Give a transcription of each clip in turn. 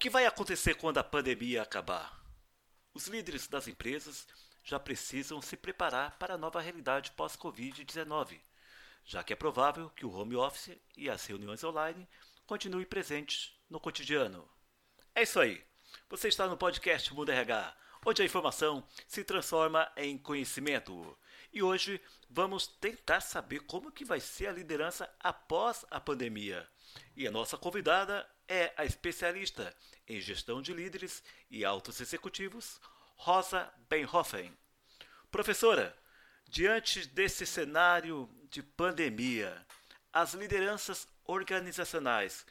que vai acontecer quando a pandemia acabar? Os líderes das empresas já precisam se preparar para a nova realidade pós-Covid-19, já que é provável que o home office e as reuniões online continuem presentes no cotidiano. É isso aí. Você está no podcast Mundo RH, onde a informação se transforma em conhecimento. E hoje vamos tentar saber como que vai ser a liderança após a pandemia. E a nossa convidada é a especialista em gestão de líderes e altos executivos, Rosa Benhoffen. Professora, diante desse cenário de pandemia, as lideranças organizacionais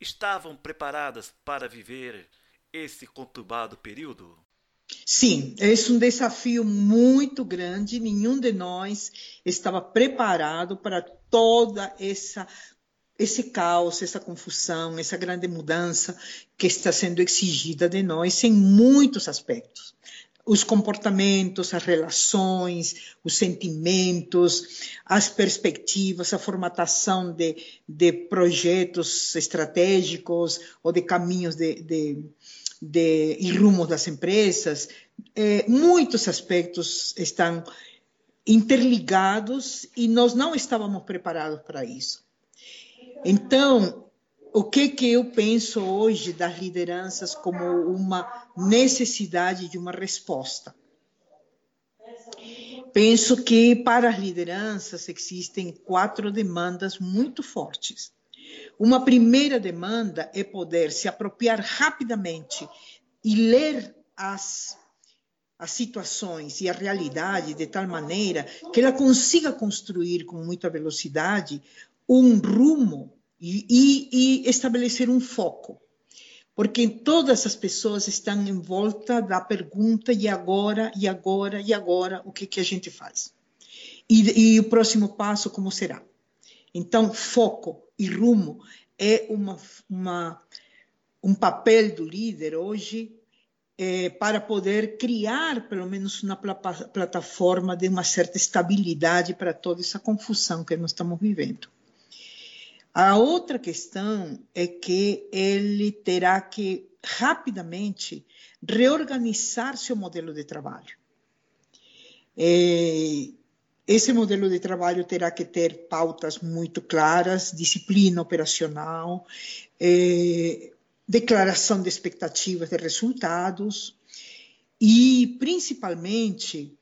estavam preparadas para viver esse conturbado período? Sim, esse é um desafio muito grande. Nenhum de nós estava preparado para toda essa esse caos, essa confusão, essa grande mudança que está sendo exigida de nós em muitos aspectos. Os comportamentos, as relações, os sentimentos, as perspectivas, a formatação de, de projetos estratégicos ou de caminhos de, de, de, e rumos das empresas. Eh, muitos aspectos estão interligados e nós não estávamos preparados para isso. Então, o que que eu penso hoje das lideranças como uma necessidade de uma resposta? Penso que para as lideranças existem quatro demandas muito fortes. Uma primeira demanda é poder se apropriar rapidamente e ler as, as situações e a realidade de tal maneira que ela consiga construir com muita velocidade um rumo e, estabelecer um foco. Porque todas as pessoas estão em volta da pergunta e agora, e agora, e agora, o que, que a gente faz? E, e o próximo passo, como será? Então, foco e rumo é uma, uma, um papel do líder hoje é, para poder criar, pelo menos, uma plataforma de uma certa estabilidade para toda essa confusão que nós estamos vivendo. A outra questão é que ele terá que rapidamente reorganizar seu modelo de trabalho. É, esse modelo de trabalho terá que ter pautas muito claras, disciplina operacional, é, declaração de expectativas de resultados e, principalmente,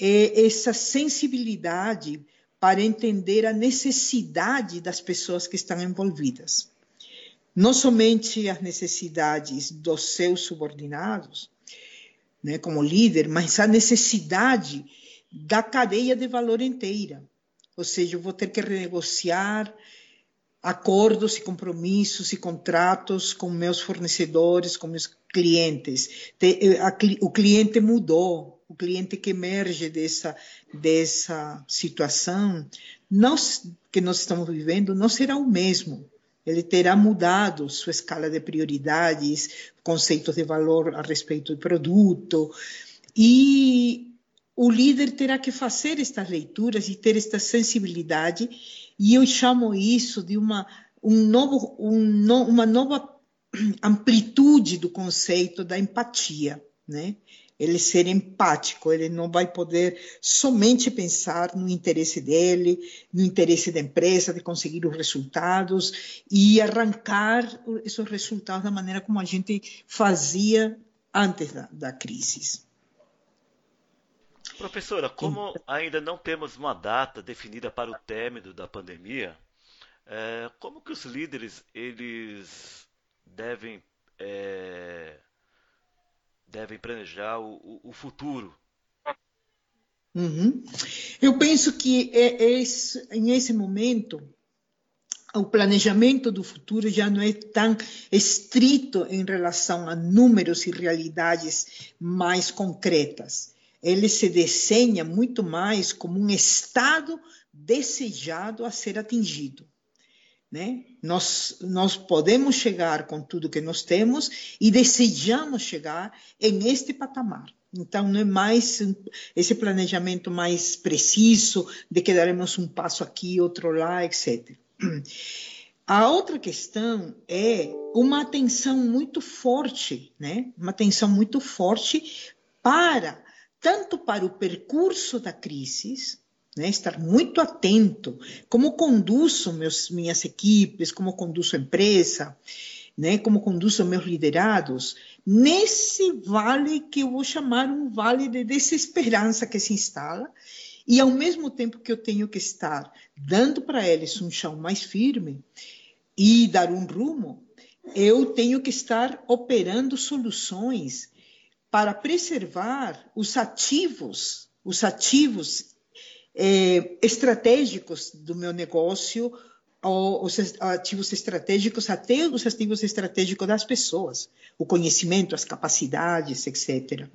é, essa sensibilidade para entender a necessidade das pessoas que estão envolvidas. Não somente as necessidades dos seus subordinados, né, como líder, mas a necessidade da cadeia de valor inteira. Ou seja, eu vou ter que renegociar acordos e compromissos e contratos com meus fornecedores, com meus clientes. Eh, o cliente mudou, o cliente que emerge dessa, dessa situação não, que nós estamos vivendo não será o mesmo. Ele terá mudado sua escala de prioridades, conceitos de valor a respeito do produto, e o líder terá que fazer estas leituras e ter esta sensibilidade, e eu chamo isso de uma, um novo, um, uma nova amplitude do conceito da empatia. Né? Ele ser empático, ele não vai poder somente pensar no interesse dele, no interesse da empresa, de conseguir os resultados e arrancar esses resultados da maneira como a gente fazia antes da, da crise. Professora, como ainda não temos uma data definida para o término da pandemia, é, como que os líderes eles devem é, devem planejar o, o, futuro? Uhum. Eu penso que é, é esse, em esse momento o planejamento do futuro já não é tão estrito em relação a números e realidades mais concretas. Ele se desenha muito mais como um estado desejado a ser atingido. Né? Nós, nós podemos chegar com tudo que nós temos e desejamos chegar em este patamar. Então, não é mais esse planejamento mais preciso de que daremos um passo aqui, outro lá, etc. A outra questão é uma atenção muito forte, né? Uma atenção muito forte para tanto para o percurso da crise, né? estar muito atento como conduzo meus, minhas equipes, como conduzo a empresa, né? como conduzo meus liderados, nesse vale que eu vou chamar um vale de desesperança que se instala, e ao mesmo tempo que eu tenho que estar dando para eles um chão mais firme e dar um rumo, eu tenho que estar operando soluções para preservar os ativos, os ativos é, estratégicos do meu negócio, os ativos estratégicos, até os ativos estratégicos das pessoas, o conhecimento, as capacidades, etc.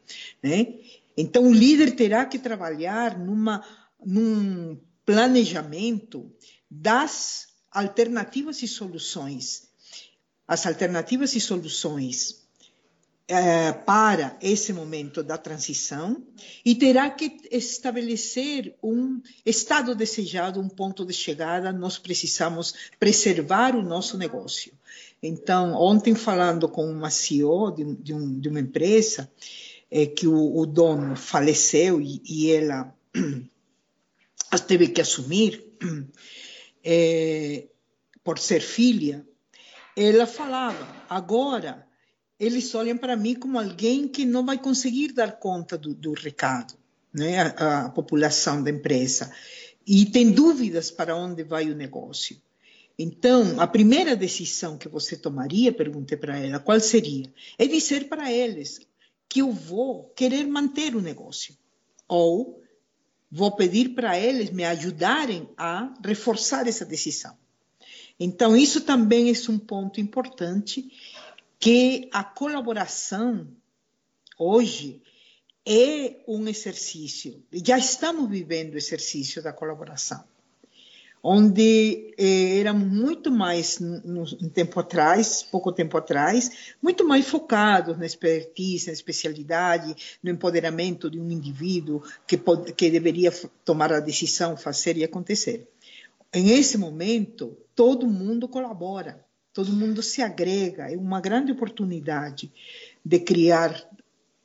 Né? Então, o líder terá que trabalhar numa, num planejamento das alternativas e soluções. As alternativas e soluções é, para esse momento da transição e terá que estabelecer um estado desejado, um ponto de chegada. Nós precisamos preservar o nosso negócio. Então, ontem, falando com uma CEO de, de, um, de uma empresa, é, que o, o, dono faleceu e, e ela teve que assumir, é, por ser filha, ela falava: agora eles olham para mim como alguém que não vai conseguir dar conta do, do recado, né? A, a, população da empresa. E tem dúvidas para onde vai o negócio. Então, a primeira decisão que você tomaria, perguntei para ela, qual seria? É dizer para eles que eu vou querer manter o negócio. Ou vou pedir para eles me ajudarem a reforçar essa decisão. Então, isso também é um ponto importante que a colaboração hoje é um exercício, já estamos vivendo o exercício da colaboração, onde eh, era muito mais, um tempo atrás, pouco tempo atrás, muito mais focados na expertise, na especialidade, no empoderamento de um indivíduo que, que deveria tomar a decisão, fazer e acontecer. Em esse momento, todo mundo colabora todo mundo se agrega, é uma grande oportunidade de criar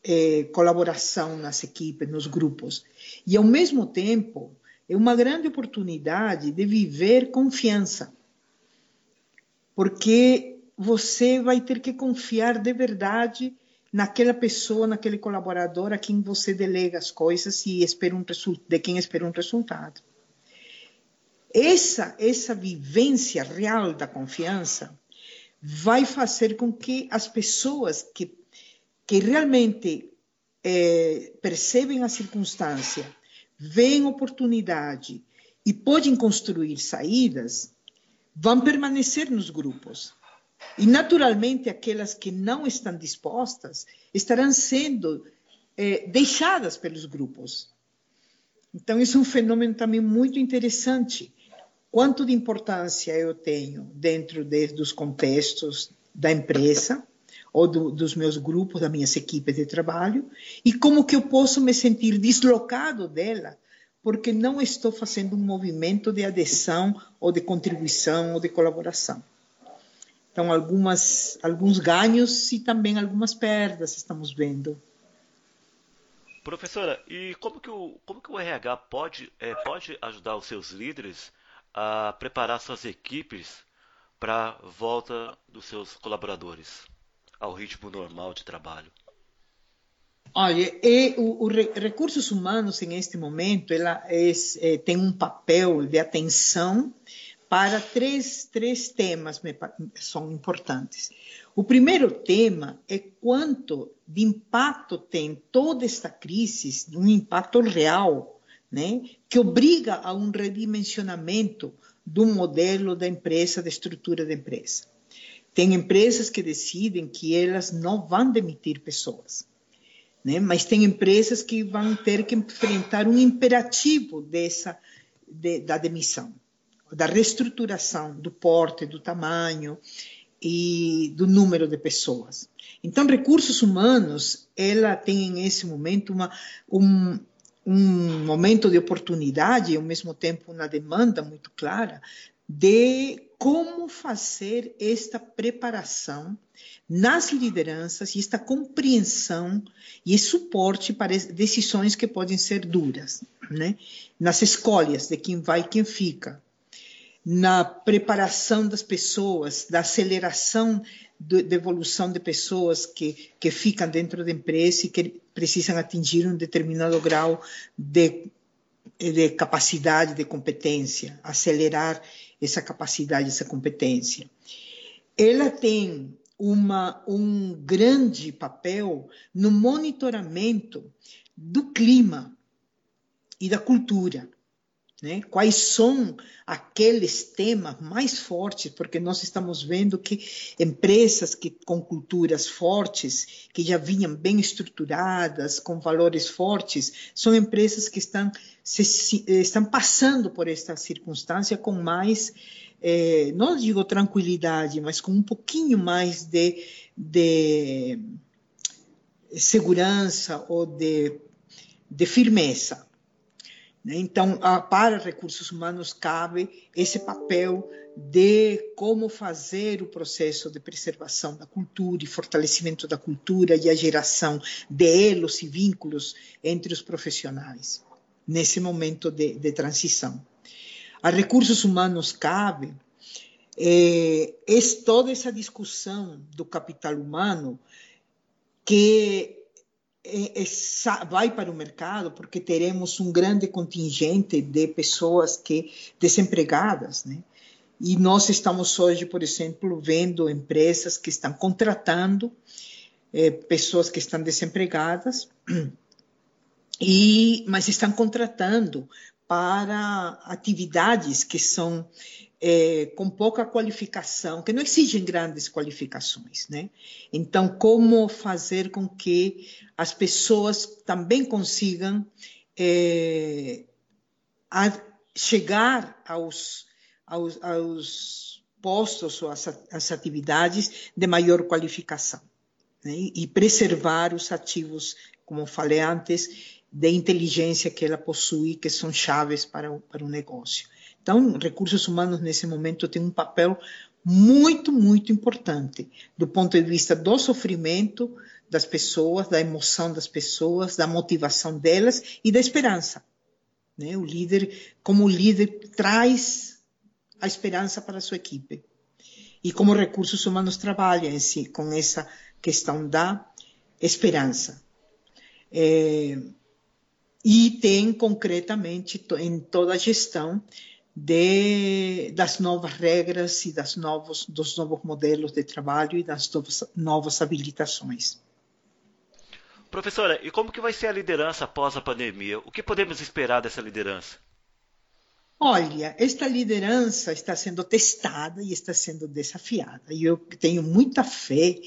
é, colaboração nas equipes, nos grupos. E, ao mesmo tempo, é uma grande oportunidade de viver confiança, porque você vai ter que confiar de verdade naquela pessoa, naquele colaborador a quem você delega as coisas e espera um de quem espera um resultado. Essa, essa vivência real da confiança vai fazer com que as pessoas que, que realmente é, percebem a circunstância, veem oportunidade e podem construir saídas, vão permanecer nos grupos. E, naturalmente, aquelas que não estão dispostas estarão sendo é, deixadas pelos grupos. Então, isso é um fenômeno também muito interessante quanto de importância eu tenho dentro de, dos contextos da empresa ou do, dos meus grupos, das minhas equipes de trabalho, e como que eu posso me sentir deslocado dela, porque não estou fazendo um movimento de adesão ou de contribuição ou de colaboração. Então, algumas, alguns ganhos e também algumas perdas estamos vendo. Professora, e como que o, como que o RH pode, é, pode ajudar os seus líderes a preparar suas equipes para a volta dos seus colaboradores ao ritmo normal de trabalho? Olha, e o, o recursos humanos em este momento ela é, é, tem um papel de atenção para três, três temas são importantes. O primeiro tema é quanto de impacto tem toda esta crise, um impacto real né, que obriga a um redimensionamento do modelo da empresa, da estrutura da empresa. Tem empresas que decidem que elas não vão demitir pessoas, né? mas tem empresas que vão ter que enfrentar um imperativo dessa de, da demissão, da reestruturação do porte, do tamanho e do número de pessoas. Então, recursos humanos, ela tem nesse momento uma, um, um momento de oportunidade e, ao mesmo tempo, uma demanda muito clara de como fazer esta preparação nas lideranças e esta compreensão e suporte para decisões que podem ser duras, né? nas escolhas de quem vai e quem fica, na preparação das pessoas, da aceleração de, de evolução de pessoas que, que ficam dentro da empresa e que precisam atingir um determinado grau de, de capacidade, de competência, acelerar essa capacidade, essa competência. Ela tem uma, um grande papel no monitoramento do clima e da cultura. Né? Quais são aqueles temas mais fortes? Porque nós estamos vendo que empresas que, com culturas fortes, que já vinham bem estruturadas, com valores fortes, são empresas que estão, se, estão passando por esta circunstância com mais, eh, não digo tranquilidade, mas com um pouquinho mais de, de segurança ou de, de firmeza. Né? Então, para recursos humanos, cabe esse papel de como fazer o processo de preservação da cultura e fortalecimento da cultura e a geração de elos e vínculos entre os profissionais nesse momento de, de transição. A recursos humanos cabe é, é toda essa discussão do capital humano que é, é, vai para o mercado porque teremos um grande contingente de pessoas que desempregadas, né? E nós estamos hoje, por exemplo, vendo empresas que estão contratando é, pessoas que estão desempregadas e mas estão contratando para atividades que são é, com pouca qualificação, que não exigem grandes qualificações, né? Então, como fazer com que as pessoas também consigam é, chegar aos, aos, aos, postos ou às, às, atividades de maior qualificação né? e preservar os ativos, como falei antes, de inteligência que ela possui, que são chaves para o, para o negócio. Então, recursos humanos nesse momento têm um papel muito, muito importante do ponto de vista do sofrimento das pessoas, da emoção das pessoas, da motivação delas e da esperança. Né? O líder, como o líder traz a esperança para a sua equipe e como recursos humanos trabalham em si com essa questão da esperança. É, e tem concretamente em toda a gestão de, das novas regras e das novos, dos novos modelos de trabalho e das novas, novas habilitações. Professora, e como que vai ser a liderança após a pandemia? O que podemos esperar dessa liderança? Olha, esta liderança está sendo testada e está sendo desafiada. E eu tenho muita fé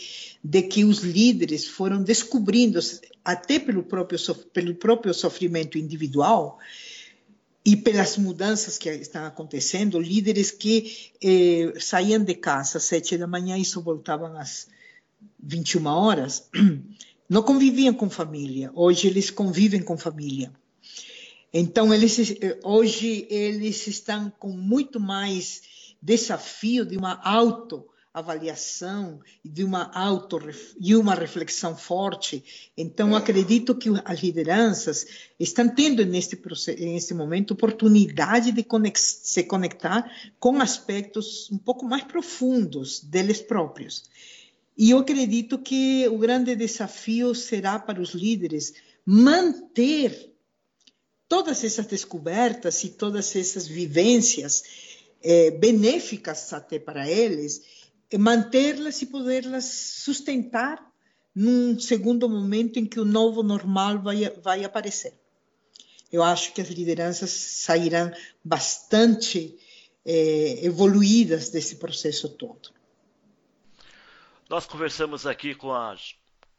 de que os líderes foram descobrindo, até pelo próprio, pelo próprio sofrimento individual, e pelas mudanças que estão acontecendo, líderes que eh, saíam de casa às sete da manhã e só voltavam às 21 horas, não conviviam com família. Hoje eles convivem com família. Então eles eh, hoje eles estão com muito mais desafio de uma auto avaliação e de uma auto e uma reflexão forte. Então, acredito que as lideranças estão tendo neste neste momento oportunidade de conex, se conectar com aspectos um pouco mais profundos deles próprios. E eu acredito que o grande desafio será para os líderes manter todas essas descobertas e todas essas vivências eh, benéficas até para eles mantê-las e poderlas sustentar num segundo momento em que o novo normal vai, vai aparecer. Eu acho que as lideranças sairão bastante é, evoluídas desse processo todo. Nós conversamos aqui com a,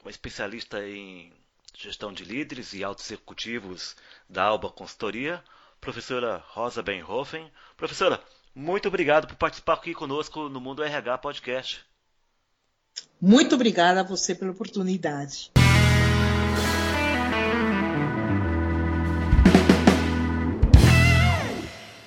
uma especialista em gestão de líderes e altos executivos da Alba Consultoria, professora Rosa Benhofen. Professora, muito obrigado por participar aqui conosco no Mundo RH Podcast. Muito obrigada a você pela oportunidade.